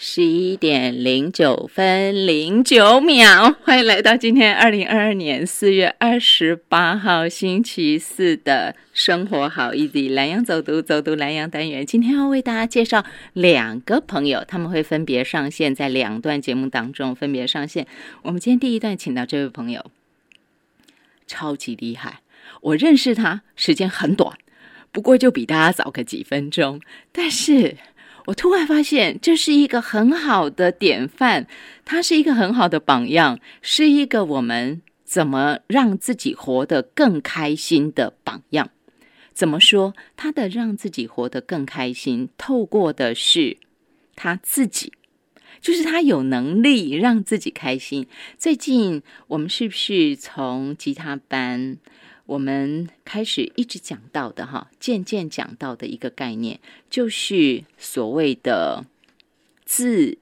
十一点零九分零九秒，欢迎来到今天二零二二年四月二十八号星期四的生活好 easy 蓝洋走读走读蓝洋单元。今天要为大家介绍两个朋友，他们会分别上线在两段节目当中分别上线。我们今天第一段请到这位朋友，超级厉害，我认识他时间很短，不过就比大家早个几分钟，但是。我突然发现，这是一个很好的典范，它是一个很好的榜样，是一个我们怎么让自己活得更开心的榜样。怎么说？他的让自己活得更开心，透过的是他自己，就是他有能力让自己开心。最近我们是不是从吉他班？我们开始一直讲到的哈，渐渐讲到的一个概念，就是所谓的自，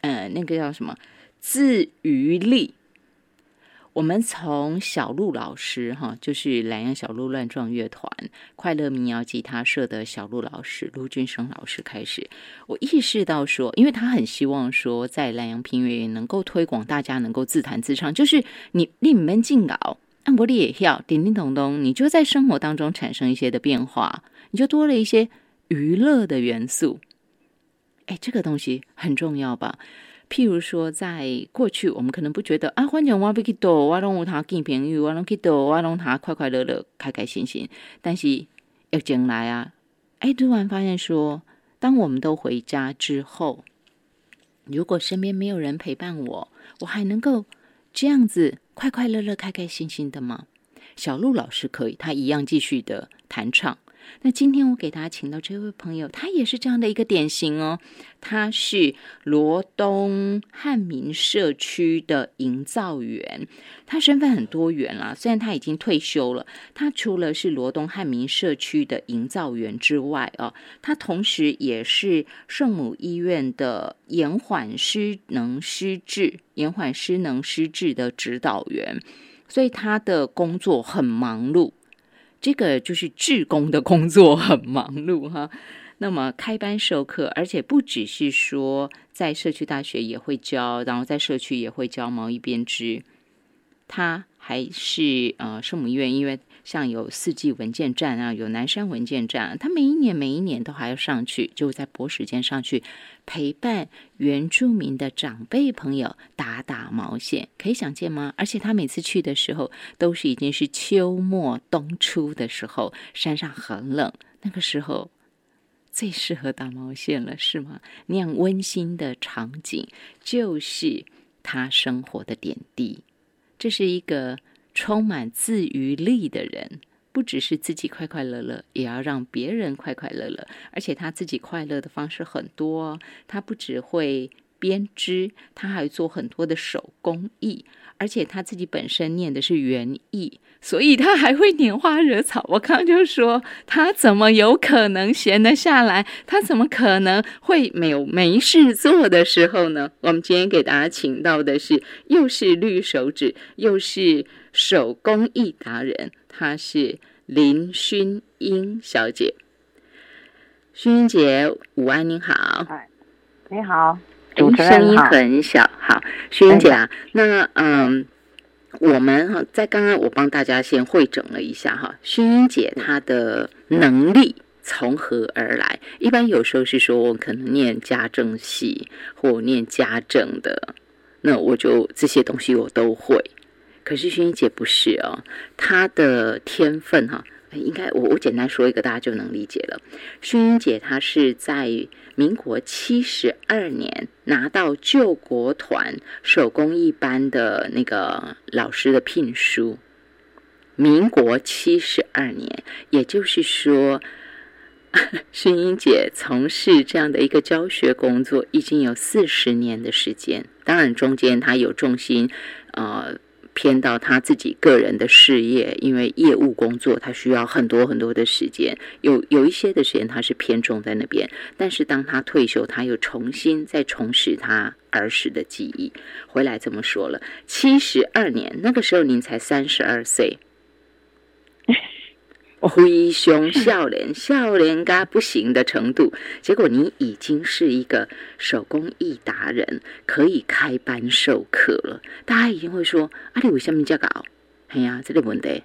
呃，那个叫什么自娱力。我们从小鹿老师哈，就是蓝洋小鹿乱撞乐团快乐民谣吉他社的小鹿老师陆俊生老师开始，我意识到说，因为他很希望说，在蓝洋平原能够推广，大家能够自弹自唱，就是你你们进稿。按摩力也要叮叮咚咚，你就在生活当中产生一些的变化，你就多了一些娱乐的元素。哎，这个东西很重要吧？譬如说，在过去我们可能不觉得啊，反正我不去多，我拢有他见朋友，我拢去多，我拢他快快乐乐、开开心心。但是要进来啊，哎，突然发现说，当我们都回家之后，如果身边没有人陪伴我，我还能够这样子。快快乐乐、开开心心的吗？小鹿老师可以，他一样继续的弹唱。那今天我给大家请到这位朋友，他也是这样的一个典型哦。他是罗东汉民社区的营造员，他身份很多元啦。虽然他已经退休了，他除了是罗东汉民社区的营造员之外哦，他同时也是圣母医院的延缓失能失智、延缓失能失智的指导员，所以他的工作很忙碌。这个就是志工的工作很忙碌哈，那么开班授课，而且不只是说在社区大学也会教，然后在社区也会教毛衣编织，他还是呃圣母院，因为。像有四季文件站啊，有南山文件站，他每一年每一年都还要上去，就在博时间上去陪伴原住民的长辈朋友打打毛线，可以想见吗？而且他每次去的时候，都是已经是秋末冬初的时候，山上很冷，那个时候最适合打毛线了，是吗？那样温馨的场景，就是他生活的点滴，这是一个。充满自娱力的人，不只是自己快快乐乐，也要让别人快快乐乐。而且他自己快乐的方式很多，他不只会编织，他还做很多的手工艺。而且他自己本身念的是园艺，所以他还会拈花惹草。我刚刚就说，他怎么有可能闲得下来？他怎么可能会没有没事做的时候呢？我们今天给大家请到的是，又是绿手指，又是。手工艺达人，她是林薰英小姐。薰英姐，午安，您好。哎，你好，声音很小。好，薰英姐啊，那嗯，我们哈在刚刚我帮大家先会诊了一下哈，薰英姐她的能力从何而来？一般有时候是说我可能念家政系或念家政的，那我就这些东西我都会。可是薰衣姐不是哦，她的天分哈，应该我我简单说一个，大家就能理解了。薰衣姐她是在民国七十二年拿到救国团手工艺班的那个老师的聘书。民国七十二年，也就是说，薰衣姐从事这样的一个教学工作已经有四十年的时间。当然，中间她有重心，呃。偏到他自己个人的事业，因为业务工作，他需要很多很多的时间。有有一些的时间，他是偏重在那边。但是当他退休，他又重新再重拾他儿时的记忆。回来这么说了，七十二年，那个时候您才三十二岁，灰熊笑脸，笑脸嘎不行的程度。结果你已经是一个手工艺达人，可以开班授课了。大家一定会说：“啊，你为什么这样搞？”哎呀，这个问题，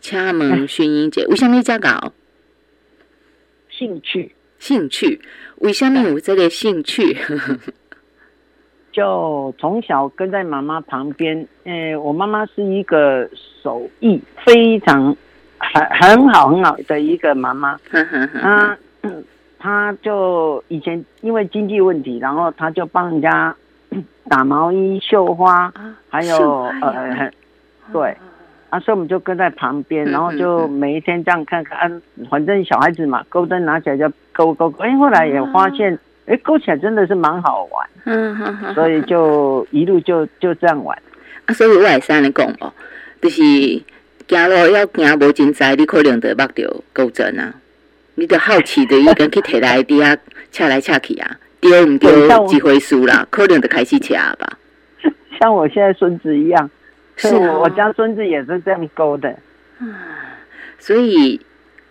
请问薰英姐，为什么这样搞？兴趣，兴趣，为什么有这个兴趣？就从小跟在妈妈旁边。诶，我妈妈是一个手艺非常。很很好很好的一个妈妈，她她就以前因为经济问题，然后她就帮人家 打毛衣、绣花，还有呃，对，啊，所以我们就跟在旁边，然后就每一天这样看看，反正小孩子嘛，钩针拿起来就勾勾勾，哎，后来也发现，哎，勾起来真的是蛮好玩，嗯所以就一路就就这样玩。啊，所以我也是安尼讲哦，就是。行路要行无真在，你可能就目着钩针啊！你就好奇的，已经去摕来伫遐扯来扯去啊，对毋对？一回事啦？可能就开始扯吧。像我现在孙子一样，是我家孙子也是这样勾的。啊，所以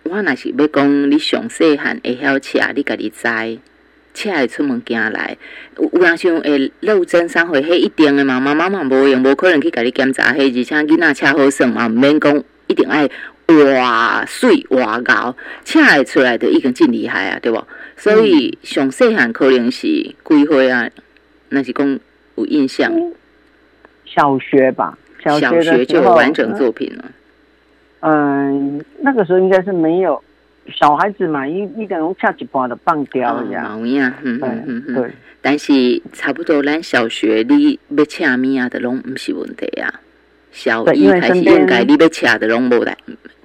我若是要讲，你上细汉会晓车，你家己知。车会出门行来，有有人想会漏针伤回，迄一定的嘛，妈妈嘛无用，无可能去甲你检查迄，而且囡仔车好算嘛，毋免讲一定爱哇水哇高，车会出来的已经真厉害啊，对无？所以上细汉可能是几岁啊？那是讲有印象，小学吧，小学就有完整作品了。嗯，那个时候应该是没有。小孩子嘛，一一个人恰一半就放掉了呀。毛呀，嗯嗯嗯对。但是差不多，咱小学你要恰咩啊的拢唔是问题啊。小一开始应该你要恰的拢无来，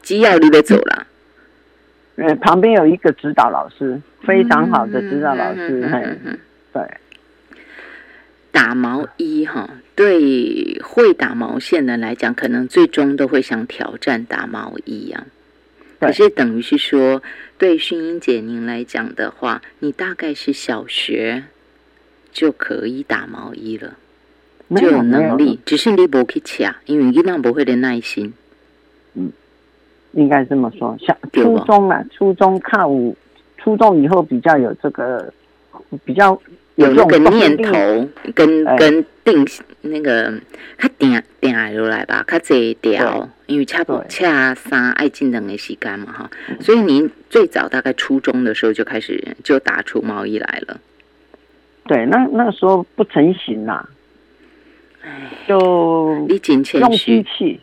只要你要走了。呃，旁边有一个指导老师，非常好的指导老师。嗯嗯对。打毛衣哈，对会打毛线的来讲，可能最终都会想挑战打毛衣呀。可是等于是说，对薰英姐您来讲的话，你大概是小学就可以打毛衣了，就有能力，只是你不去抢，因为你那不会的耐心。嗯，应该这么说。小初中啊，初中看五，初中以后比较有这个，比较有那个念头，跟跟定那个，他定定下来吧，他这条。因为恰不恰三爱进等的时间嘛哈，所以您最早大概初中的时候就开始就打出毛衣来了。对，那那时候不成型啦，就用机器。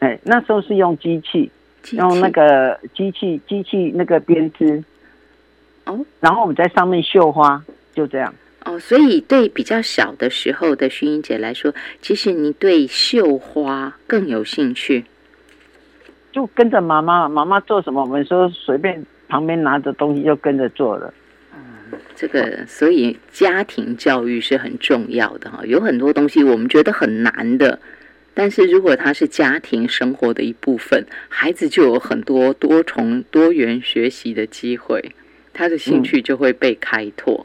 哎，那时候是用机器，用那个机器机器那个编织。哦，然后我们在上面绣花，就这样。哦，所以对比较小的时候的薰衣姐来说，其实你对绣花更有兴趣。就跟着妈妈，妈妈做什么，我们说随便旁边拿着东西就跟着做了。嗯，这个所以家庭教育是很重要的哈。有很多东西我们觉得很难的，但是如果它是家庭生活的一部分，孩子就有很多多重多元学习的机会，他的兴趣就会被开拓。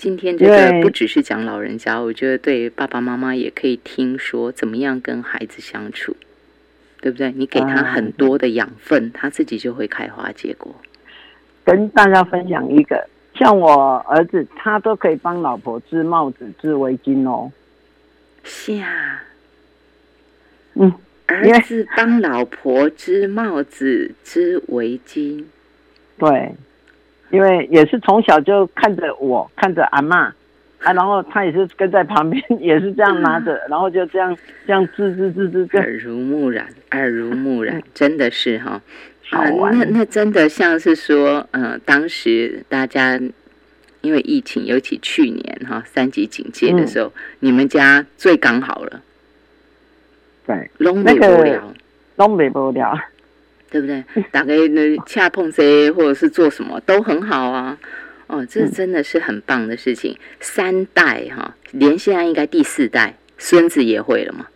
对，今天这个不只是讲老人家，我觉得对爸爸妈妈也可以听说怎么样跟孩子相处。对不对？你给他很多的养分，他自己就会开花结果。跟大家分享一个，像我儿子，他都可以帮老婆织帽子、织围巾哦。是啊，嗯，儿子帮老婆织帽子、织围巾。对，因为也是从小就看着我，看着阿妈。啊，然后他也是跟在旁边，也是这样拿着，然后就这样这样滋滋滋滋，耳濡目染，耳濡目染，真的是哈，好玩。那那真的像是说，嗯，当时大家因为疫情，尤其去年哈三级警戒的时候，你们家最刚好了，对，拢美不了，拢美不了，对不对？大概那恰碰谁或者是做什么都很好啊。哦，这真的是很棒的事情。三代哈，连现在应该第四代孙子也会了吗？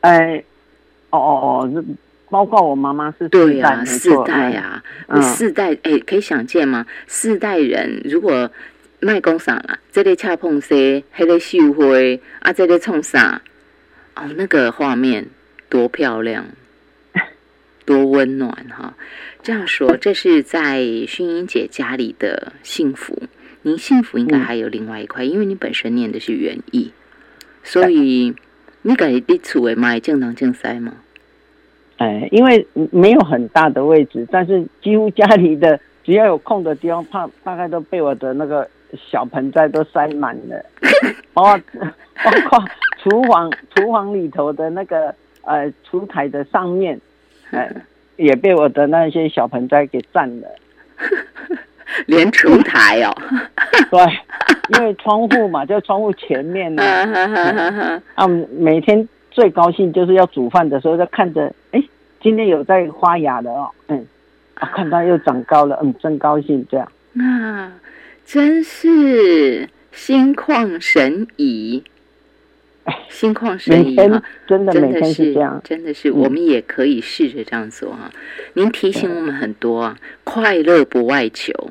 哎，哦哦哦，包括我妈妈是对呀，四代呀，四代哎，可以想见吗？四代人如果卖工厂啦，这里恰碰谁，黑个秀辉啊，这里冲啥？哦，那个画面多漂亮！多温暖哈！这样说，这是在薰英姐家里的幸福。您幸福应该还有另外一块，因为你本身念的是园艺，所以你感觉地处为买正当正塞吗？哎，因为没有很大的位置，但是几乎家里的只要有空的地方，怕大概都被我的那个小盆栽都塞满了。哦，包括厨房，厨房里头的那个呃厨台的上面，哎，也被我的那些小盆栽给占了。连厨台哦，对，因为窗户嘛，就窗户前面呢。啊，每天最高兴就是要煮饭的时候，就看着，哎，今天有在发芽的哦，嗯，啊，看到又长高了，嗯，真高兴，这样。啊，真是心旷神怡，心旷神怡啊！真的，真的是这样，真的是，我们也可以试着这样做啊。您提醒我们很多啊，快乐不外求。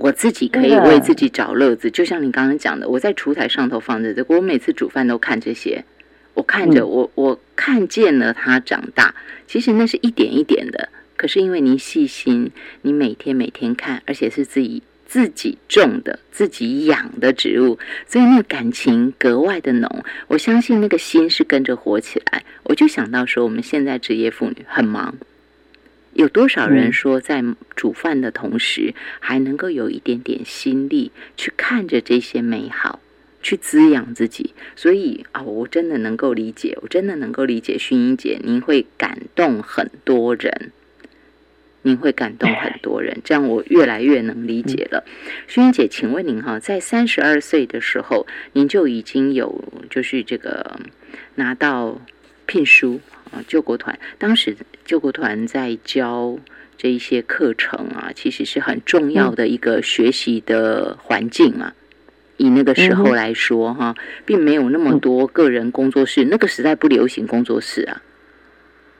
我自己可以为自己找乐子，就像你刚刚讲的，我在厨台上头放着这个，我每次煮饭都看这些，我看着我我看见了它长大，其实那是一点一点的，可是因为您细心，你每天每天看，而且是自己自己种的、自己养的植物，所以那个感情格外的浓。我相信那个心是跟着活起来。我就想到说，我们现在职业妇女很忙。有多少人说，在煮饭的同时，还能够有一点点心力去看着这些美好，去滋养自己？所以啊，我真的能够理解，我真的能够理解薰衣姐，您会感动很多人，您会感动很多人，这样我越来越能理解了。薰英姐，请问您哈，在三十二岁的时候，您就已经有就是这个拿到聘书。啊，救国团当时救国团在教这一些课程啊，其实是很重要的一个学习的环境嘛。以那个时候来说，哈，并没有那么多个人工作室，那个时代不流行工作室啊，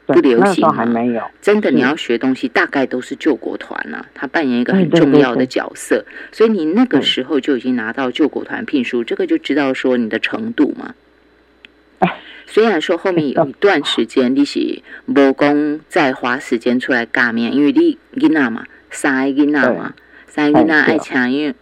不流行还没有。真的，你要学东西，大概都是救国团啊，他扮演一个很重要的角色。所以你那个时候就已经拿到救国团聘书，这个就知道说你的程度嘛。虽然说后面有一段时间你是无讲再花时间出来干面，因为你囡仔嘛，三个囡仔嘛，三个囡仔爱请用，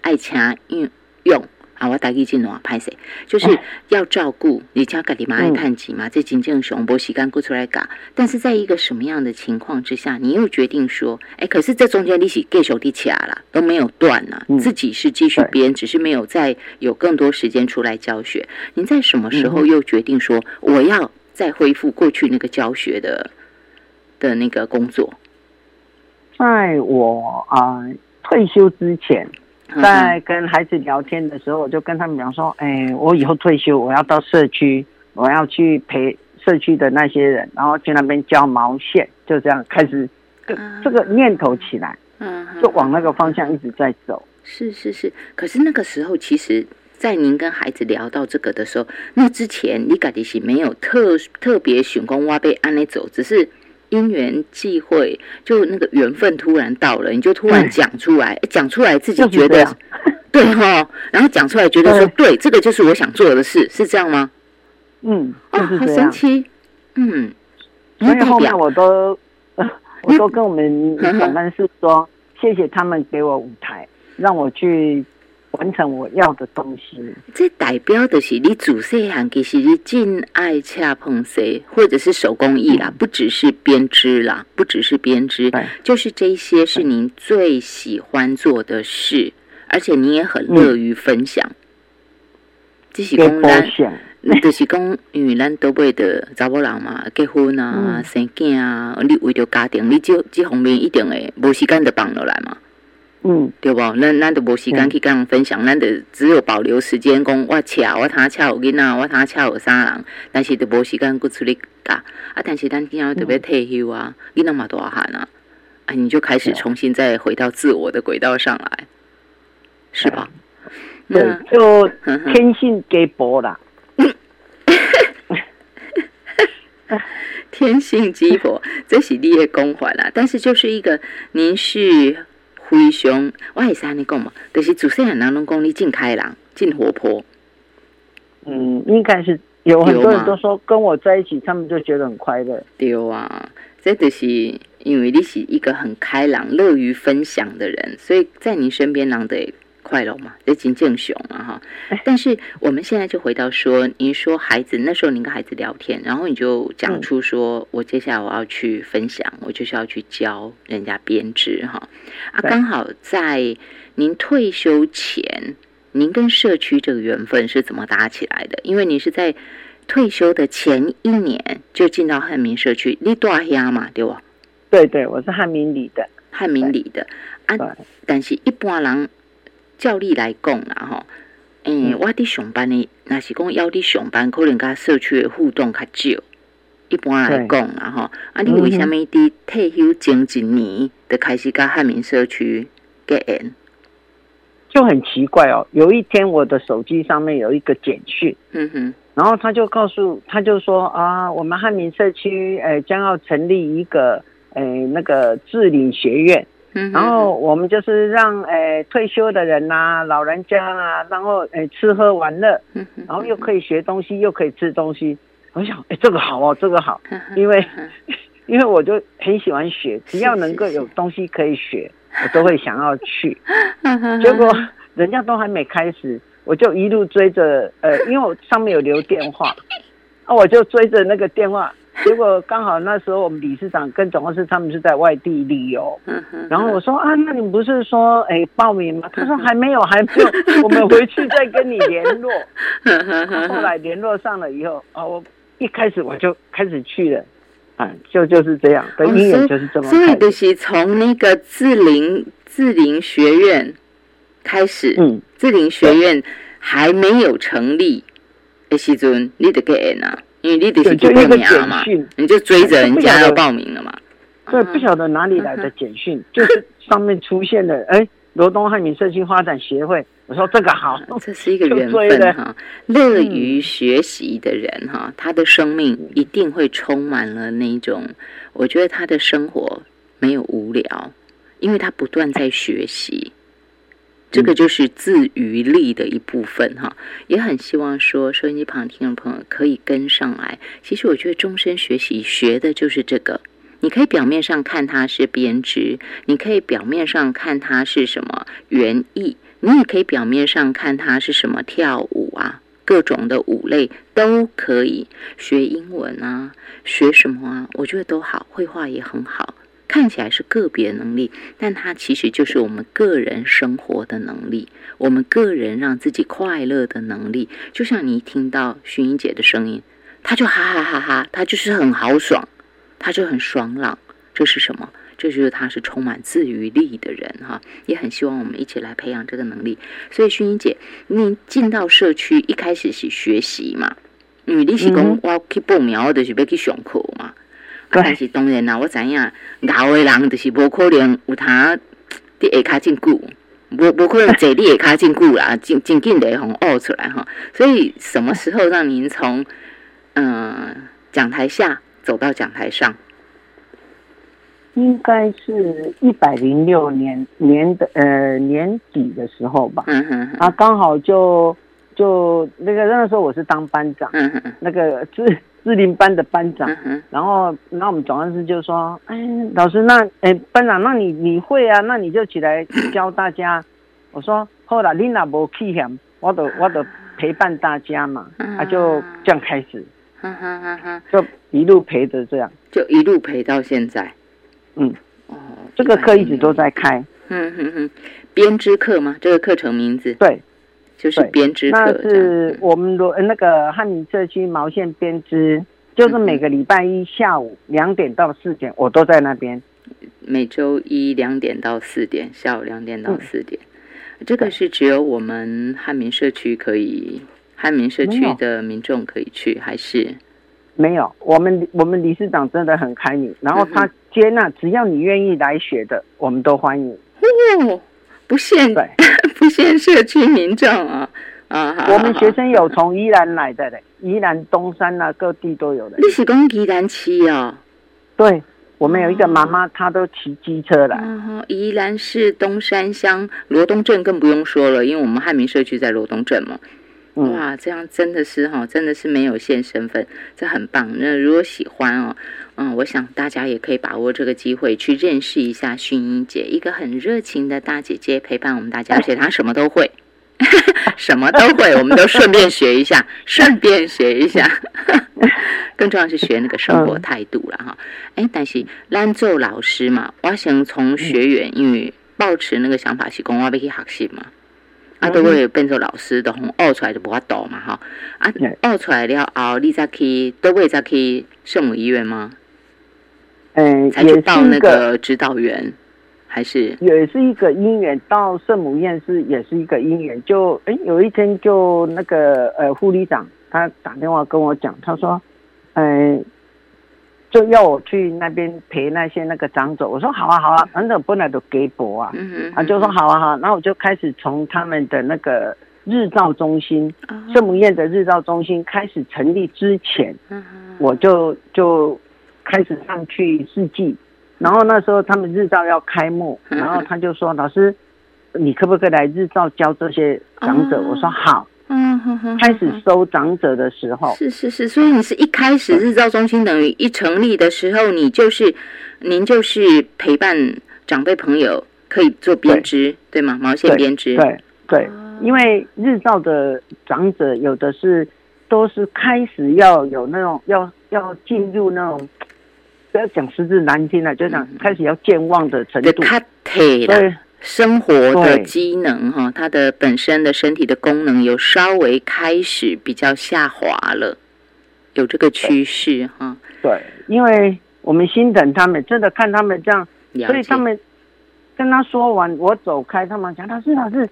爱请用用。啊，我打给进喏，拍谁？就是要照顾你家家里嘛爱探钱嘛，这金正雄波时间过出来搞。但是在一个什么样的情况之下，你又决定说，哎，可是这中间利息给手弟起来了，都没有断呢，自己是继续编，只是没有再有更多时间出来教学。您在什么时候又决定说，我要再恢复过去那个教学的的那个工作？在我啊退休之前。在跟孩子聊天的时候，我就跟他们讲说：“哎，我以后退休，我要到社区，我要去陪社区的那些人，然后去那边教毛线，就这样开始这个念头起来，嗯，就往那个方向一直在走。是是是，可是那个时候，其实，在您跟孩子聊到这个的时候，那之前你感觉是没有特特别选工挖被安内走，只是。”因缘际会，就那个缘分突然到了，你就突然讲出来，讲出来自己觉得 对哈，然后讲出来觉得说对，这个就是我想做的事，是这样吗？嗯，哦，好神奇，嗯，所以后面我都 我都跟我们总干事说，谢谢他们给我舞台，让我去。完成我要的东西，这代表的是你主细汉其实你真爱恰碰色，或者是手工艺啦，不只是编织啦，不只是编织，就是这些是您最喜欢做的事，而且你也很乐于分享。这是讲咱，就是讲因为咱都为的查某人嘛，结婚啊、生囝啊，你为着家庭，你这这方面一定会无时间就放落来嘛。嗯，对不？咱咱都无时间去跟人分享，咱就只有保留时间讲我恰我他恰有囡仔，我他恰有三人，但是都无时间去处理噶。啊，但是咱今仔特别退休啊，囡仔嘛多汉啊，啊，你就开始重新再回到自我的轨道上来，是吧？对，就天性给薄啦。天性鸡婆，这是你的光环啦。但是就是一个，您是。非常，我也是安尼讲嘛，就是主持人人拢讲你真开朗、真活泼。嗯，应该是有很多人都说跟我在一起，他们就觉得很快乐。对啊，这就是因为你是一个很开朗、乐于分享的人，所以在你身边，让得快乐嘛，这金正雄啊哈。但是我们现在就回到说，您说孩子那时候，您跟孩子聊天，然后你就讲出说，我接下来我要去分享，我就是要去教人家编织哈。啊，刚好在您退休前，您跟社区这个缘分是怎么搭起来的？因为你是在退休的前一年就进到汉民社区，你多呀嘛，对吧？对对，我是汉民里的，汉民里的啊。但是一般人。照例来讲啦，吼，诶，我伫上班呢，若是讲要伫上班，可能甲社区的互动较少。一般来讲啦，吼，啊，你为虾米伫退休前一年就开始甲汉民社区结缘？就很奇怪哦。有一天，我的手机上面有一个简讯，嗯哼，然后他就告诉，他就说啊，我们汉民社区诶将要成立一个诶那个治理学院。然后我们就是让诶退休的人呐，老人家啊，然后诶吃喝玩乐，然后又可以学东西，又可以吃东西。我想，哎，这个好哦，这个好，因为 因为我就很喜欢学，只要能够有东西可以学，我都会想要去。结果人家都还没开始，我就一路追着，呃，因为我上面有留电话，啊，我就追着那个电话。结果刚好那时候我们理事长跟总干事他们是在外地旅游，然后我说啊，那你不是说哎报名吗？他说还没有，还没有，我们回去再跟你联络。后来联络上了以后，啊，我一开始我就开始去了，啊，就就是这样，的姻缘就是这么。所以就是从那个志玲志玲学院开始，嗯，志玲学院还没有成立的时阵，你得给人啊。因为你得是报名嘛，你就追着人家要报名了嘛。对，不晓得哪里来的简讯，就是上面出现了，哎，罗东汉民社区发展协会。我说这个好，这是一个缘分哈。乐于学习的人哈，他的生命一定会充满了那种，我觉得他的生活没有无聊，因为他不断在学习。这个就是自娱力的一部分哈，也很希望说收音机旁听众朋友可以跟上来。其实我觉得终身学习学的就是这个。你可以表面上看它是编织，你可以表面上看它是什么园艺，你也可以表面上看它是什么跳舞啊，各种的舞类都可以学英文啊，学什么啊？我觉得都好，绘画也很好。看起来是个别能力，但它其实就是我们个人生活的能力，我们个人让自己快乐的能力。就像你一听到薰衣姐的声音，她就哈哈哈哈，她就是很豪爽，她就很爽朗。这是什么？这就是他是充满自愈力的人哈。也很希望我们一起来培养这个能力。所以薰衣姐，你进到社区一开始是学习嘛？因为你是讲我去报名，我就是要去上课嘛。但是当然啦，我知影老的人就是无可能有他伫下卡真久，无无可能坐你下卡真久啦，真真紧的从学出来哈。所以什么时候让您从嗯讲台下走到讲台上？应该是一百零六年年的呃年底的时候吧。嗯哼，啊，刚好就就那个那个时候我是当班长，嗯哼，那个是。志林班的班长，然后那我们总干事就说：“哎，老师，那哎班长，那你你会啊？那你就起来教大家。”我说：“后来，你那无去嫌，我都我都陪伴大家嘛。”他就这样开始，就一路陪着这样，就一路陪到现在。嗯，哦，这个课一直都在开。嗯哼哼，编织课吗？这个课程名字？对。就是编织课，那是我们罗那个汉民社区毛线编织，就是每个礼拜一下午两点到四点，我都在那边。每周一两点到四点，下午两点到四点，这个是只有我们汉民社区可以，汉民社区的民众可以去，还是？没有？我们我们理事长真的很开明，然后他接纳，只要你愿意来学的，我们都欢迎。不限 不限社区民众啊啊！我们学生有从宜兰来的嘞，宜兰东山啊，各地都有的。你是讲宜兰骑哦？对，我们有一个妈妈，她都骑机车来。宜兰市东山乡罗东镇更不用说了，因为我们汉民社区在罗东镇嘛。哇，这样真的是哈，真的是没有限身份，这很棒。那如果喜欢哦，嗯，我想大家也可以把握这个机会去认识一下薰衣姐，一个很热情的大姐姐，陪伴我们大家，而且她什么都会，什么都会，我们都顺便学一下，顺便学一下。更重要是学那个生活态度了哈。哎，但是兰做老师嘛，我想从学员，因为抱持那个想法是讲我要去学习嘛。啊，都会变做老师，都从学出来就无法读嘛，哈！啊，学出来了后，你再去都会再去圣母医院吗？嗯，才去报那个指导员，还是也是一个姻缘。到圣母院是也是一个姻缘。就哎，有一天就那个呃护理长他打电话跟我讲，他说，嗯。就要我去那边陪那些那个长者，我说好啊好啊，反正本来都给博啊，嗯嗯他就说好啊好，然后我就开始从他们的那个日照中心，圣母院的日照中心开始成立之前，我就就开始上去试剂，然后那时候他们日照要开幕，然后他就说老师，你可不可以来日照教这些长者？我说好。嗯哼哼，开始收长者的时候，是是是，所以你是一开始日照中心等于一成立的时候，你就是您就是陪伴长辈朋友可以做编织，对吗？毛线编织，对对，因为日照的长者有的是都是开始要有那种要要进入那种不要讲实质难听了，就讲开始要健忘的程度，对。生活的机能哈，他的本身的身体的功能有稍微开始比较下滑了，有这个趋势哈。对，因为我们心疼他们，真的看他们这样，所以他们跟他说完，我走开，他们讲老师老师，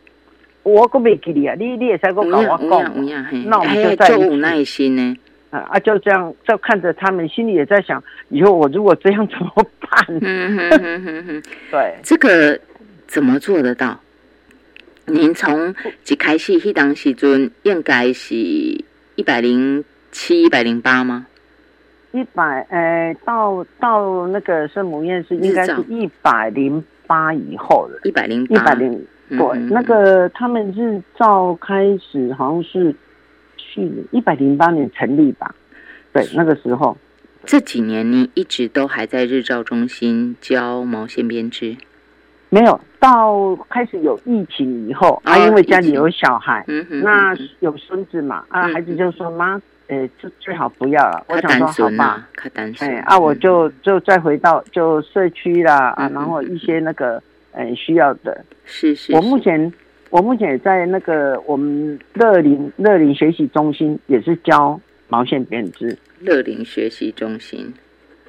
我可没给你啊，你你也才给我搞我搞，那我们就在有耐心呢。啊啊，就这样，就看着他们，心里也在想，以后我如果这样怎么办？嗯哼哼哼哼，对，这个。怎么做得到？您从一开始迄当时阵应该是一百零七、一百零八吗？一百，呃，到到那个圣母院是应该是一百零八以后了，一百零一百零对，那个他们日照开始好像是一百零八年成立吧？对，那个时候这几年你一直都还在日照中心教毛线编织。没有到开始有疫情以后啊，因为家里有小孩，那有孙子嘛啊，孩子就说妈，呃，最最好不要了。我想说好吧，哎啊，我就就再回到就社区啦啊，然后一些那个呃需要的。是是。我目前我目前也在那个我们乐林乐林学习中心也是教毛线编织。乐林学习中心，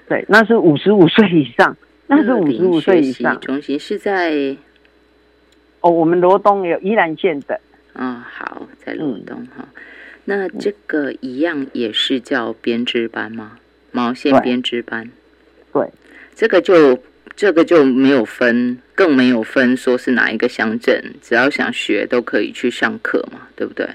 对，那是五十五岁以上。那是五十五岁以上。中心是在哦，我们罗东有宜兰县的。嗯，好，在罗东哈。那这个一样也是叫编织班吗？毛线编织班。对，这个就这个就没有分，更没有分说是哪一个乡镇，只要想学都可以去上课嘛，对不对？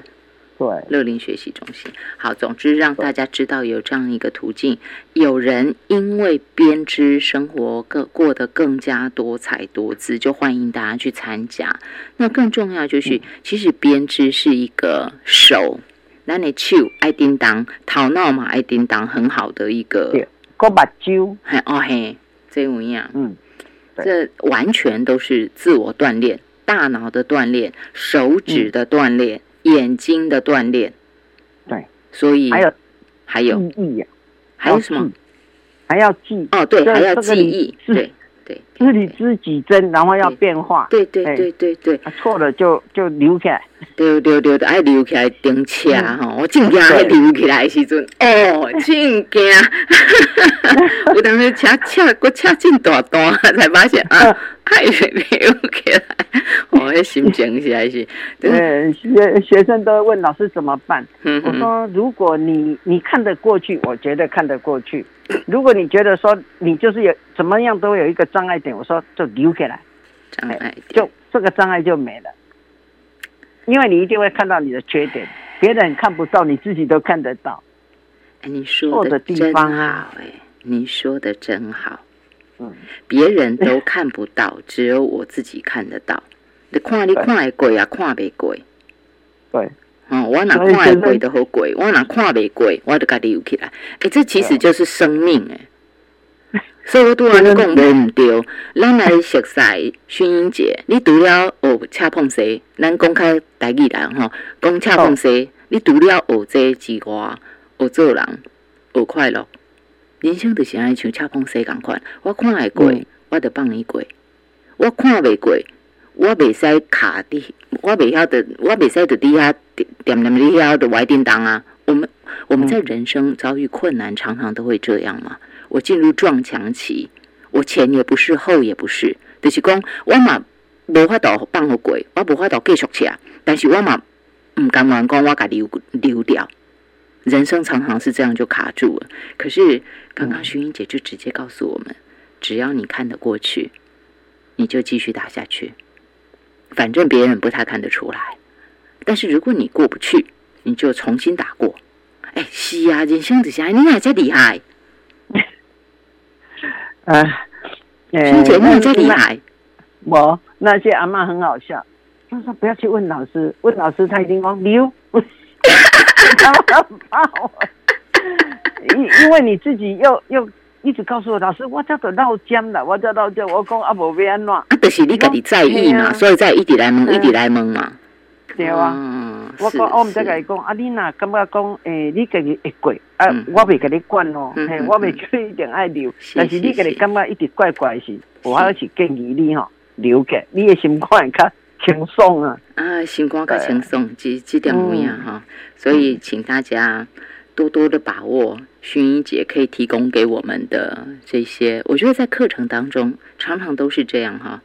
对，乐林学习中心。好，总之让大家知道有这样一个途径，有人因为编织生活更过得更加多彩多姿，就欢迎大家去参加。那更重要就是，其实编织是一个手，那你手爱叮当，头脑嘛爱叮当，很好的一个。个目睭，嘿哦嘿，这样，嗯，这完全都是自我锻炼，大脑的锻炼，手指的锻炼。眼睛的锻炼，对，所以还有还有。记忆，还有什么？还要记。哦，对，还要记忆，对。对，自己知己真，然后要变化。对对对对对，错了就就留起来。对对对对，爱留起来顶车哈，我正惊爱留起来时阵，哦，正惊！有当时车车个车真大段，才发现啊，爱留起来，我的心情是还是。对，学学生都问老师怎么办？我说，如果你你看得过去，我觉得看得过去。如果你觉得说你就是有怎么样都有一个障碍点，我说就留起来，障碍就这个障碍就没了，因为你一定会看到你的缺点，别人看不到，你自己都看得到。哎，你说的真好，哎，你说的真好，嗯，别人都看不到，只有我自己看得到。你看你看会贵啊，看不贵，对，哦，我哪看会过都好过，我哪看未过，我就家己留起来。哎，这其实就是生命哎。所以我拄然讲无毋对，咱来熟悉薰英姐，你除了学恰碰西，咱公开台语人吼，讲恰碰西，你除了学这之外，学做人，学快乐，人生就是爱像恰碰西共款。我看会过，我就放伊过；我看袂过。我袂使卡伫，我袂晓得，我袂使伫底遐点点点底下的歪叮当啊！我们我们在人生遭遇困难，常常都会这样嘛。我进入撞墙期，我前也不是，后也不是，就是讲我嘛无法度放好过，我无法度继续吃，但是我嘛毋甘愿讲我甲溜溜掉。人生常常是这样就卡住了。可是刚刚徐英姐就直接告诉我们，只要你看得过去，你就继续打下去。反正别人不太看得出来，但是如果你过不去，你就重新打过。哎，是啊，人生之下，你哪才厉害？啊，兄姐哪才厉害？我那些阿妈很好笑，他说不要去问老师，问老师他已经忘溜。他怕我，因因为你自己又又。一直告诉我老师，我叫做闹僵了，我叫闹僵，我讲阿婆变安怎？啊，就是你家己在意嘛，所以在一直来问，一直来问嘛。对啊，我讲我毋再甲伊讲，啊，你若感觉讲，诶，你家己会过，啊，我未甲你管哦，嘿，我未叫你一定爱留，但是你家己感觉一直怪怪是，我还是建议你吼留个，你的心肝会较轻松啊。啊，心肝较轻松，这这点不一样哈，所以请大家。多多的把握薰衣姐可以提供给我们的这些，我觉得在课程当中常常都是这样哈。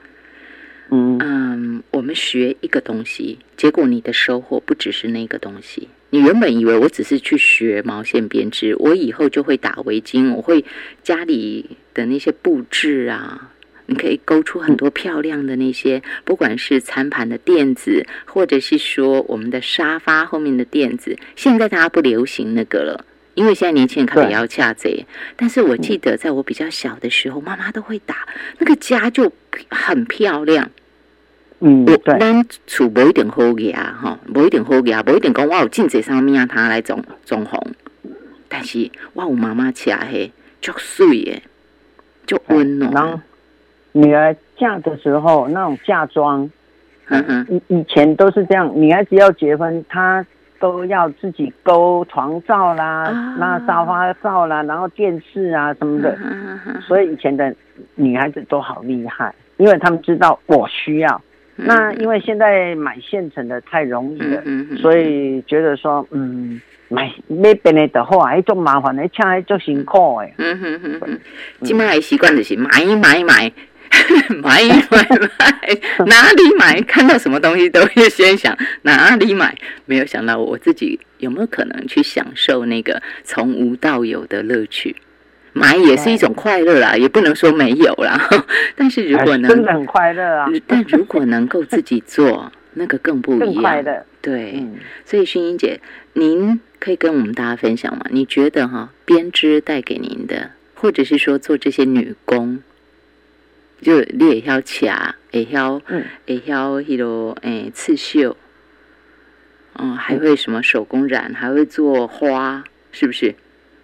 嗯，我们学一个东西，结果你的收获不只是那个东西。你原本以为我只是去学毛线编织，我以后就会打围巾，我会家里的那些布置啊。你可以勾出很多漂亮的那些，不管是餐盘的垫子，或者是说我们的沙发后面的垫子。现在大家不流行那个了，因为现在年轻人可能也要嫁贼。但是我记得在我比较小的时候，妈妈都会打那个家就很漂亮。嗯，对。咱厝无一定好牙哈，无一定好牙，无一定讲我有进这上面啊，他来装装潢。但是我有妈妈恰嘿，就水诶，就温暖。女儿嫁的时候，那种嫁妆，以以前都是这样，女孩子要结婚，她都要自己勾床罩啦，那沙发罩啦，然后电视啊什么的，所以以前的女孩子都好厉害，因为他们知道我需要。那因为现在买现成的太容易了，所以觉得说，嗯，买那边的的好啊，一种麻烦还，抢一种辛苦哎。嗯哼哼哼，今麦的习惯就是买买买。买买买，哪里买？看到什么东西都会先想哪里买。没有想到我自己有没有可能去享受那个从无到有的乐趣？买也是一种快乐啦，也不能说没有啦。但是如果能真的很快乐啊！但如果能够自己做，那个更不一样。快乐，对。所以薰英姐，您可以跟我们大家分享吗？你觉得哈编织带给您的，或者是说做这些女工？就你会晓卡，会晓，会晓迄个诶刺绣，嗯，还会什么手工染，还会做花，是不是？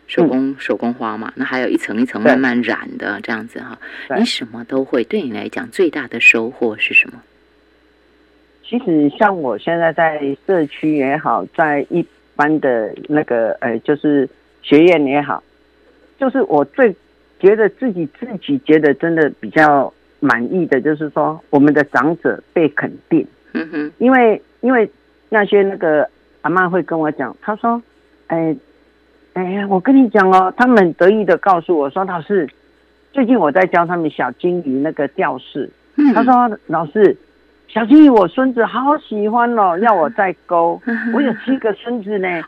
手工手工花嘛，那还有一层一层慢慢染的这样子哈。你什么都会，对你来讲最大的收获是什么？其实像我现在在社区也好，在一般的那个呃，就是学院也好，就是我最。觉得自己自己觉得真的比较满意的，就是说我们的长者被肯定。嗯哼，因为因为那些那个阿妈会跟我讲，她说：“哎哎呀，我跟你讲哦，他们得意的告诉我说，老师，最近我在教他们小金鱼那个吊饰。他说，老师，小金鱼我孙子好喜欢哦，要我再勾。我有七个孙子呢，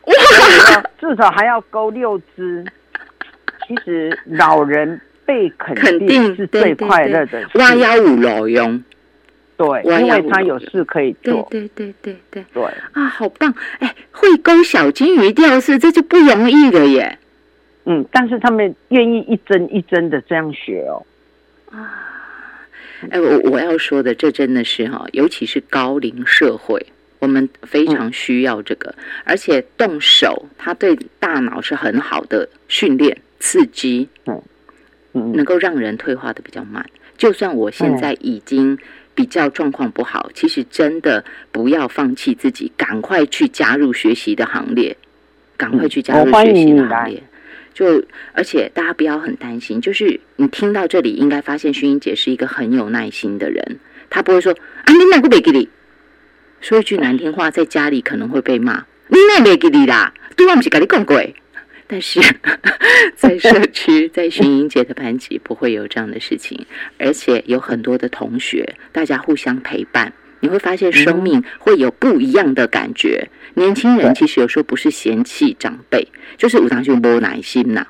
至少还要勾六只。”其实老人被肯定是最快乐的，挖幺五老用，对，因为他有事可以做，对对对对对，啊，好棒！哎，会勾小金鱼钓饰，这就不容易了耶。嗯，但是他们愿意一针一针的这样学哦。啊，哎，我我要说的，这真的是哈，尤其是高龄社会，我们非常需要这个，而且动手，它对大脑是很好的训练刺激，嗯嗯，能够让人退化的比较慢。就算我现在已经比较状况不好，其实真的不要放弃自己，赶快去加入学习的行列，赶快去加入学习的行列。就而且大家不要很担心，就是你听到这里，应该发现薰英姐是一个很有耐心的人，她不会说啊，你哪个没给你？说一句难听话，在家里可能会被骂。你那没给你啦，对方不是跟你讲过。但是在社区，在巡营节的班级不会有这样的事情，而且有很多的同学，大家互相陪伴，你会发现生命会有不一样的感觉。年轻人其实有时候不是嫌弃长辈，就是有当就没耐心呐。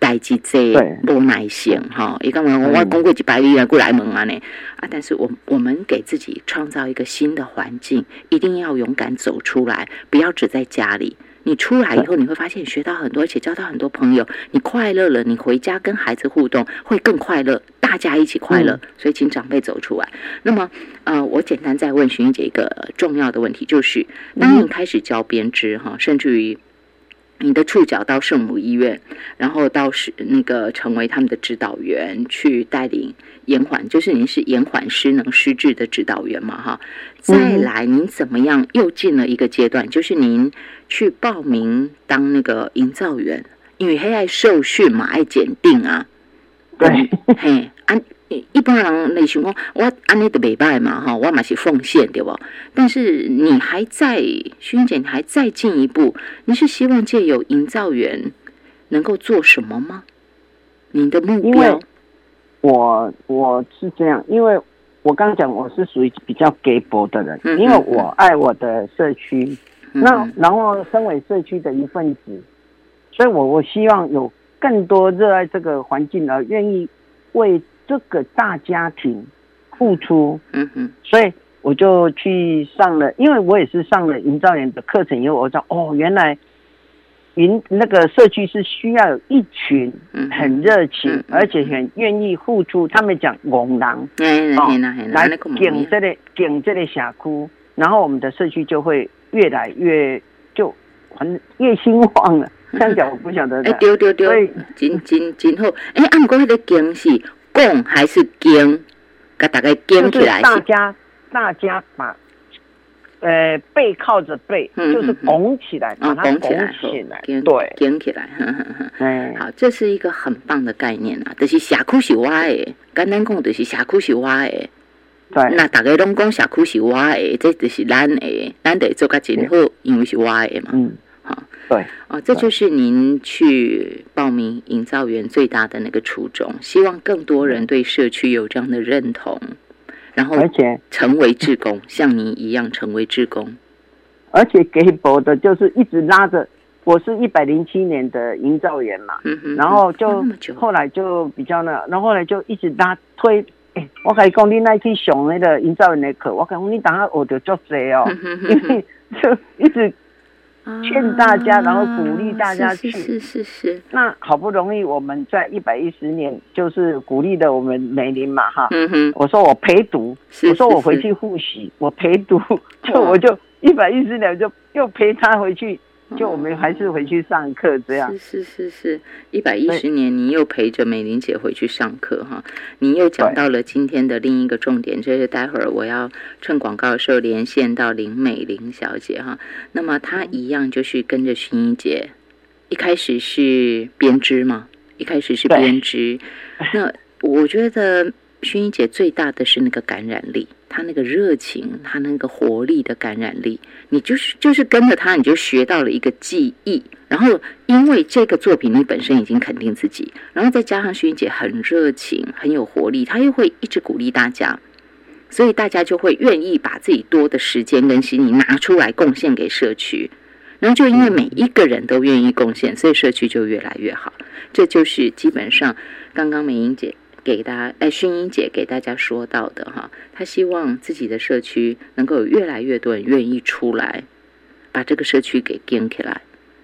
代志这无耐心哈，伊讲我我讲过几百里啊过来问啊呢啊！但是我我们给自己创造一个新的环境，一定要勇敢走出来，不要只在家里。你出来以后，你会发现学到很多，而且交到很多朋友，你快乐了，你回家跟孩子互动会更快乐，大家一起快乐。所以请长辈走出来。那么呃，我简单再问徐姐一个重要的问题，就是当你开始教编织哈，甚至于。你的触角到圣母医院，然后到是那个成为他们的指导员，去带领延缓，就是您是延缓失能失智的指导员嘛？哈，再来您怎么样又进了一个阶段，就是您去报名当那个营造员，因为还爱受训嘛，爱检定啊，对，嘿，安。一般人内想讲，我安尼的袂歹嘛，哈，我嘛是奉献对不？但是你还在薰姐，你还再进一步，你是希望借由营造员能够做什么吗？你的目标？我我是这样，因为我刚刚讲我是属于比较 gay 博的人，因为我爱我的社区，那然后身为社区的一份子，所以我我希望有更多热爱这个环境而愿意为。这个大家庭付出，嗯哼，所以我就去上了，因为我也是上了营造员的课程以后，我知道哦，原来营那个社区是需要有一群很热情，而且很愿意付出。他们讲“拱狼”，来顶这里顶这里社区，然后我们的社区就会越来越就很越兴旺了。这样讲我不晓得，哎，丢丢丢，真真真好。哎，按过那个惊喜。共还是跟，给大家跟起来。大家大家把，呃，背靠着背，就是拱起来，把它拱起来，对，拱起来。好，这是一个很棒的概念啊！就是社区是挖的，简单讲就是社区是挖的。对，那大家拢讲社区是我的，这就是咱的，咱得做个真好，因为是我的嘛。嗯。对，哦，这就是您去报名营造员最大的那个初衷，希望更多人对社区有这样的认同，然后而且成为志工，像您一样成为志工，而且给博的就是一直拉着，我是一百零七年的营造员嘛，然后就后来就比较那，然后后来就一直拉推，哎，我可以讲你那去上那个营造员的课，我讲你等下学的足多哦，因为就一直。劝大家，然后鼓励大家去。是是是。那好不容易我们在一百一十年，就是鼓励的我们美玲嘛，哈。嗯哼。我说我陪读，我说我回去复习，我陪读，就我就一百一十年就又陪他回去。就我们还是回去上课这样。是是是是，一百一十年，你又陪着美玲姐回去上课哈。你又讲到了今天的另一个重点，就是待会儿我要趁广告的时候连线到林美玲小姐哈。那么她一样就是跟着薰衣姐，一开始是编织嘛，一开始是编织。那我觉得薰衣姐最大的是那个感染力。她那个热情，她那个活力的感染力，你就是就是跟着她，你就学到了一个技艺。然后因为这个作品，你本身已经肯定自己，然后再加上薰衣姐很热情，很有活力，她又会一直鼓励大家，所以大家就会愿意把自己多的时间跟心力拿出来贡献给社区。然后就因为每一个人都愿意贡献，所以社区就越来越好。这就是基本上刚刚美英姐。给大家，哎，薰英姐给大家说到的哈，她希望自己的社区能够有越来越多人愿意出来，把这个社区给建起来，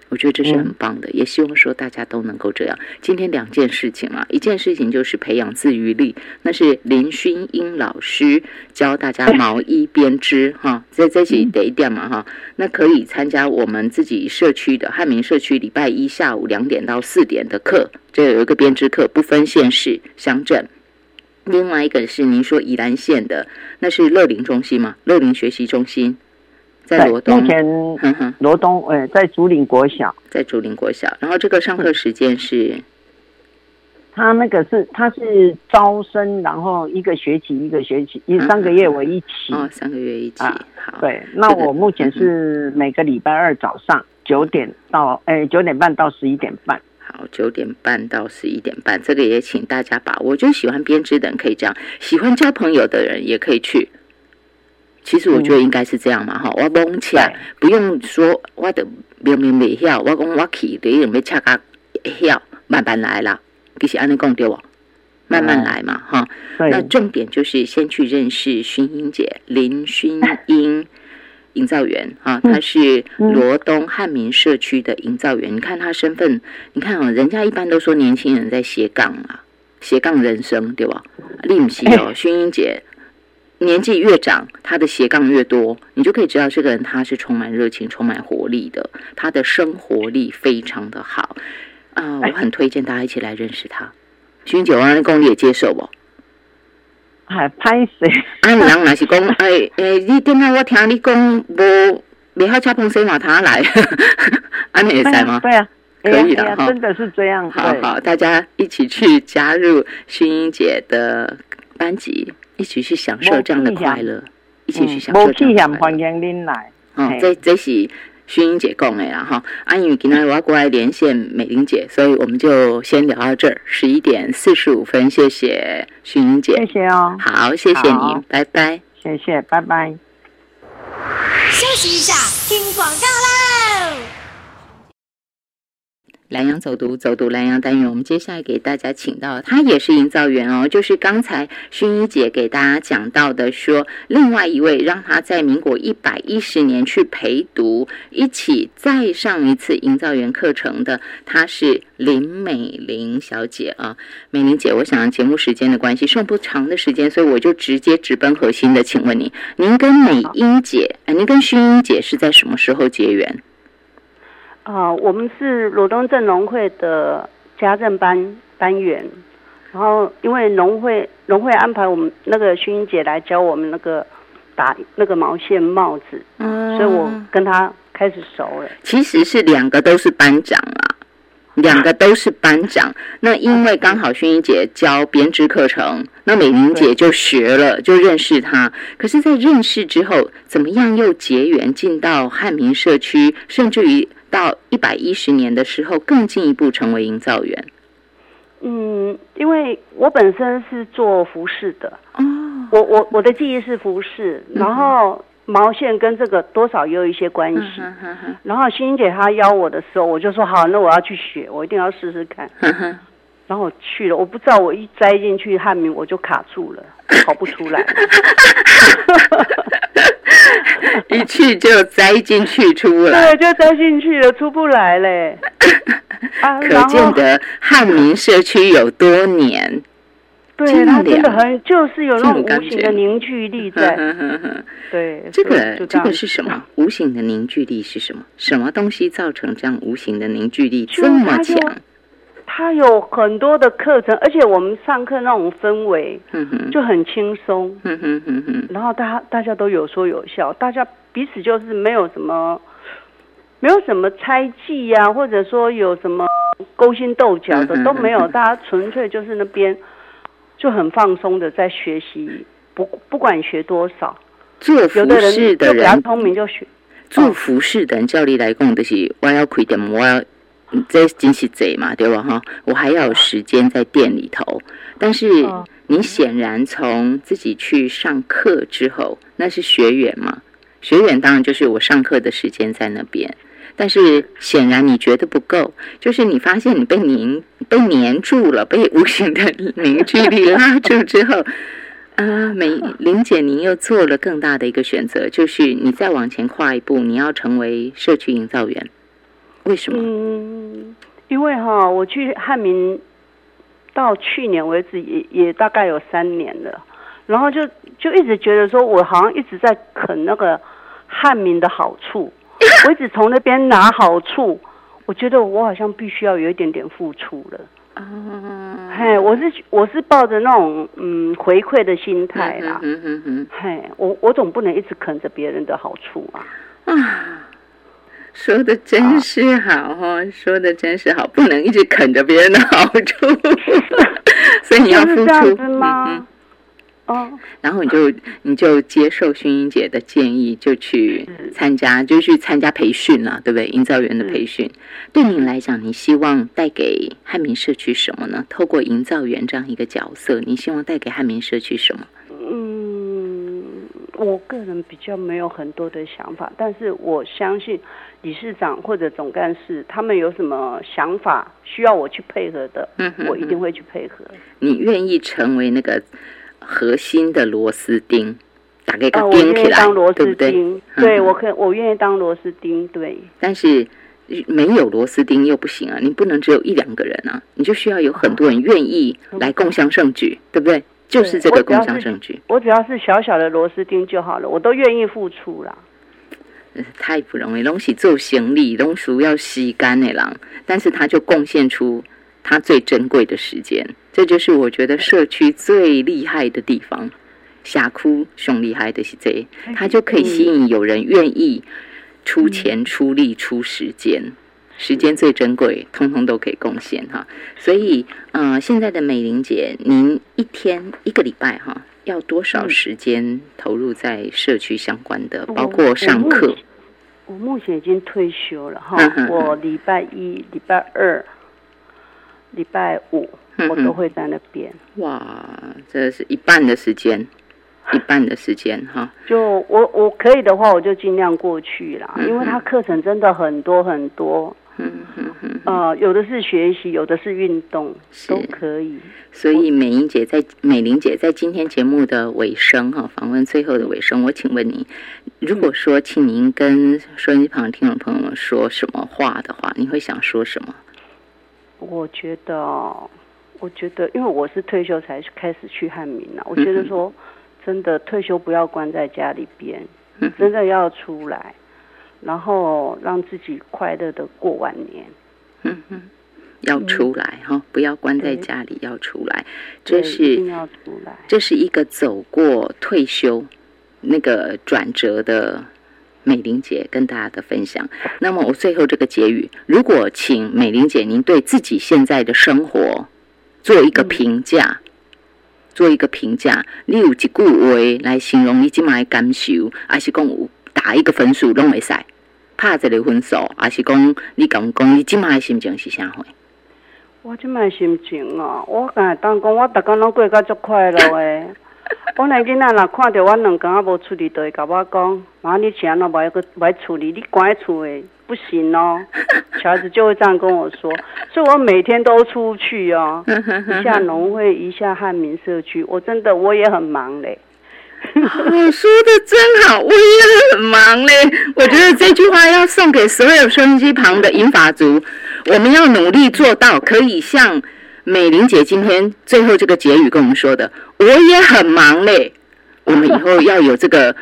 我觉得这是很棒的，也希望说大家都能够这样。今天两件事情啊，一件事情就是培养自愈力，那是林勋英老师教大家毛衣编织哈，在这起得一点嘛哈，那可以参加我们自己社区的汉民社区礼拜一下午两点到四点的课，这有一个编织课，不分县市乡镇。另外一个是您说宜兰县的，那是乐龄中心嘛，乐龄学习中心。在罗东，目前罗东，呃，在竹林国小，在竹林国小。然后这个上课时间是，他那个是他是招生，然后一个学期一个学期，一三个月为一期，哦，三个月一期。好，对，那我目前是每个礼拜二早上九点到，哎，九点半到十一点半。好，九点半到十一点半，这个也请大家把握。就喜欢编织的人可以这样，喜欢交朋友的人也可以去。其实我觉得应该是这样嘛，哈，我蒙起来，不用说我的明明未晓，我讲我去，你用要恰个晓，慢慢来啦。其实安尼讲对我？慢慢来嘛，哈。那重点就是先去认识薰英姐林薰英营造员啊，她是罗东汉民社区的营造员。你看她身份，你看啊，人家一般都说年轻人在斜杠啊，斜杠人生对吧？你不是哦，薰英姐。年纪越长，他的斜杠越多，你就可以知道这个人他是充满热情、充满活力的，他的生活力非常的好啊！我很推荐大家一起来认识他。君九安公你也接受不？还拍谁？啊，人那是讲，哎哎，你顶下我听你讲，无未好吃碰生嘛，他来，安尼会使吗？对啊，可以的哈，真的是这样。好好，大家一起去加入薰英姐的班级。一起去享受这样的快乐，一起去享受这样的快乐。欢迎您来。哦，这这是薰英姐讲的啦哈。阿玉今天我要过来连线美玲姐，所以我们就先聊到这儿。十一点四十五分，谢谢薰英姐，谢谢哦。好，谢谢您，拜拜。谢谢，拜拜。休息一下，听广告喽。南阳走读，走读南阳单元。我们接下来给大家请到，他也是营造员哦，就是刚才薰衣姐给大家讲到的，说另外一位让他在民国一百一十年去陪读，一起再上一次营造员课程的，她是林美玲小姐啊。美玲姐，我想节目时间的关系，剩不长的时间，所以我就直接直奔核心的，请问你，您跟美英姐，哎，您跟薰衣姐是在什么时候结缘？啊，我们是罗东镇农会的家政班班员，然后因为农会农会安排我们那个薰英姐来教我们那个打那个毛线帽子，嗯，所以我跟她开始熟了。其实是两个都是班长啊，两个都是班长。那因为刚好薰英姐教编织课程，那美玲姐就学了，就认识她。可是，在认识之后，怎么样又结缘进到汉民社区，甚至于。到一百一十年的时候，更进一步成为营造员。嗯，因为我本身是做服饰的哦，我我我的记忆是服饰，然后毛线跟这个多少也有一些关系。然后欣欣姐她邀我的时候，我就说好，那我要去学，我一定要试试看。然后我去了，我不知道我一栽进去汉民，我就卡住了，跑不出来。一去就栽进去，出不来。对，就栽进去了，出不来嘞。可见得汉民社区有多年。对，它真的很，就是有那种无形的凝聚力在。对，这个这个是什么？无形的凝聚力是什么？什么东西造成这样无形的凝聚力这么强？它有很多的课程，而且我们上课那种氛围就很轻松，然后大家大家都有说有笑，大家彼此就是没有什么没有什么猜忌呀，或者说有什么勾心斗角的都没有，大家纯粹就是那边就很放松的在学习，不不管学多少，做服饰的人。比较聪明就学，做服饰的人教你来讲就是我要亏点，我要。这真是贼嘛，对吧？哈，我还要有时间在店里头。但是你显然从自己去上课之后，那是学员嘛？学员当然就是我上课的时间在那边。但是显然你觉得不够，就是你发现你被凝被粘住了，被无形的凝聚力拉住之后，啊，美玲姐，您又做了更大的一个选择，就是你再往前跨一步，你要成为社区营造员。为什么？嗯，因为哈，我去汉民到去年为止也也大概有三年了，然后就就一直觉得说，我好像一直在啃那个汉民的好处，我一直从那边拿好处，我觉得我好像必须要有一点点付出了。嗯，嘿，我是我是抱着那种嗯回馈的心态啦。嗯嗯嗯，嘿，我我总不能一直啃着别人的好处啊。啊，说的真是好哈，说的真是好，不能一直啃着别人的好处。所以你要付出吗？哦，然后你就你就接受薰英姐的建议，就去参加，就去参加培训了，对不对？营造员的培训，对你来讲，你希望带给汉民社区什么呢？透过营造员这样一个角色，你希望带给汉民社区什么？嗯，我个人比较没有很多的想法，但是我相信理事长或者总干事他们有什么想法需要我去配合的，嗯，我一定会去配合。你愿意成为那个？核心的螺丝钉，打给个钉起来，对不对？对我可我愿意当螺丝钉，对。但是没有螺丝钉又不行啊，你不能只有一两个人啊，你就需要有很多人愿意来共享盛举，对不对？就是这个工商证据。我只要是小小的螺丝钉就好了，我都愿意付出啦。太不容易，东西做行李，东西要吸干的狼，但是他就贡献出他最珍贵的时间。这就是我觉得社区最厉害的地方，峡谷熊厉害的是这，他就可以吸引有人愿意出钱、出力、出时间，时间最珍贵，通通都可以贡献哈。所以，呃，现在的美玲姐，您一天一个礼拜哈，要多少时间投入在社区相关的，包括上课？我目前已经退休了哈，我礼拜一、礼拜二、礼拜五。我都会在那边。哇，这是一半的时间，一半的时间哈。就我我可以的话，我就尽量过去啦，因为他课程真的很多很多。嗯嗯嗯。呃，有的是学习，有的是运动，都可以。所以美英姐在美玲姐在今天节目的尾声哈，访问最后的尾声，我请问你，如果说请您跟收音机旁听众朋友们说什么话的话，你会想说什么？我觉得。我觉得，因为我是退休才开始去汉民啊，我觉得说，真的退休不要关在家里边，真的要出来，然后让自己快乐的过晚年。嗯哼，要出来哈，不要关在家里，要出来。这是要出来，这是一个走过退休那个转折的美玲姐跟大家的分享。那么我最后这个结语，如果请美玲姐您对自己现在的生活。做一个评价，做一个评价。你有一句话来形容你今麦感受，还是讲有打一个分数拢会使，拍一个分数，还是讲你讲讲你今麦心情是啥货？我今麦心情啊，我刚才当讲，我逐工拢过甲足快乐诶。我那囡仔若看着我两工啊无处理，就会甲我讲：妈，你钱那无个无处理，你关在厝诶，不行哦。小孩子就会这样跟我说，所以我每天都出去哦，一下农会，一下汉民社区，我真的我也很忙嘞。说的真好，我也很忙嘞。我觉得这句话要送给所有收音机旁的银发族，我们要努力做到，可以像。美玲姐今天最后这个结语跟我们说的，我也很忙嘞。我们以后要有这个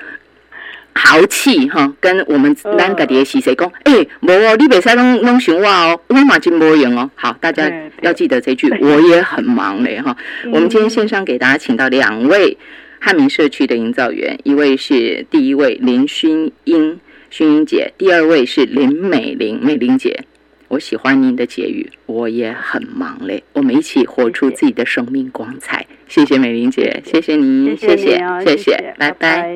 豪气哈，跟我们咱家的是谁讲？哎，无哦，你别使弄弄想我哦，我马金无用哦。好，大家要记得这句，我也很忙嘞哈。我们今天线上给大家请到两位汉民社区的营造员，一位是第一位林薰英薰英姐，第二位是林美玲美玲姐。我喜欢您的结语，我也很忙嘞。我们一起活出自己的生命光彩。谢谢美玲姐，谢谢您，谢谢，谢谢，拜拜。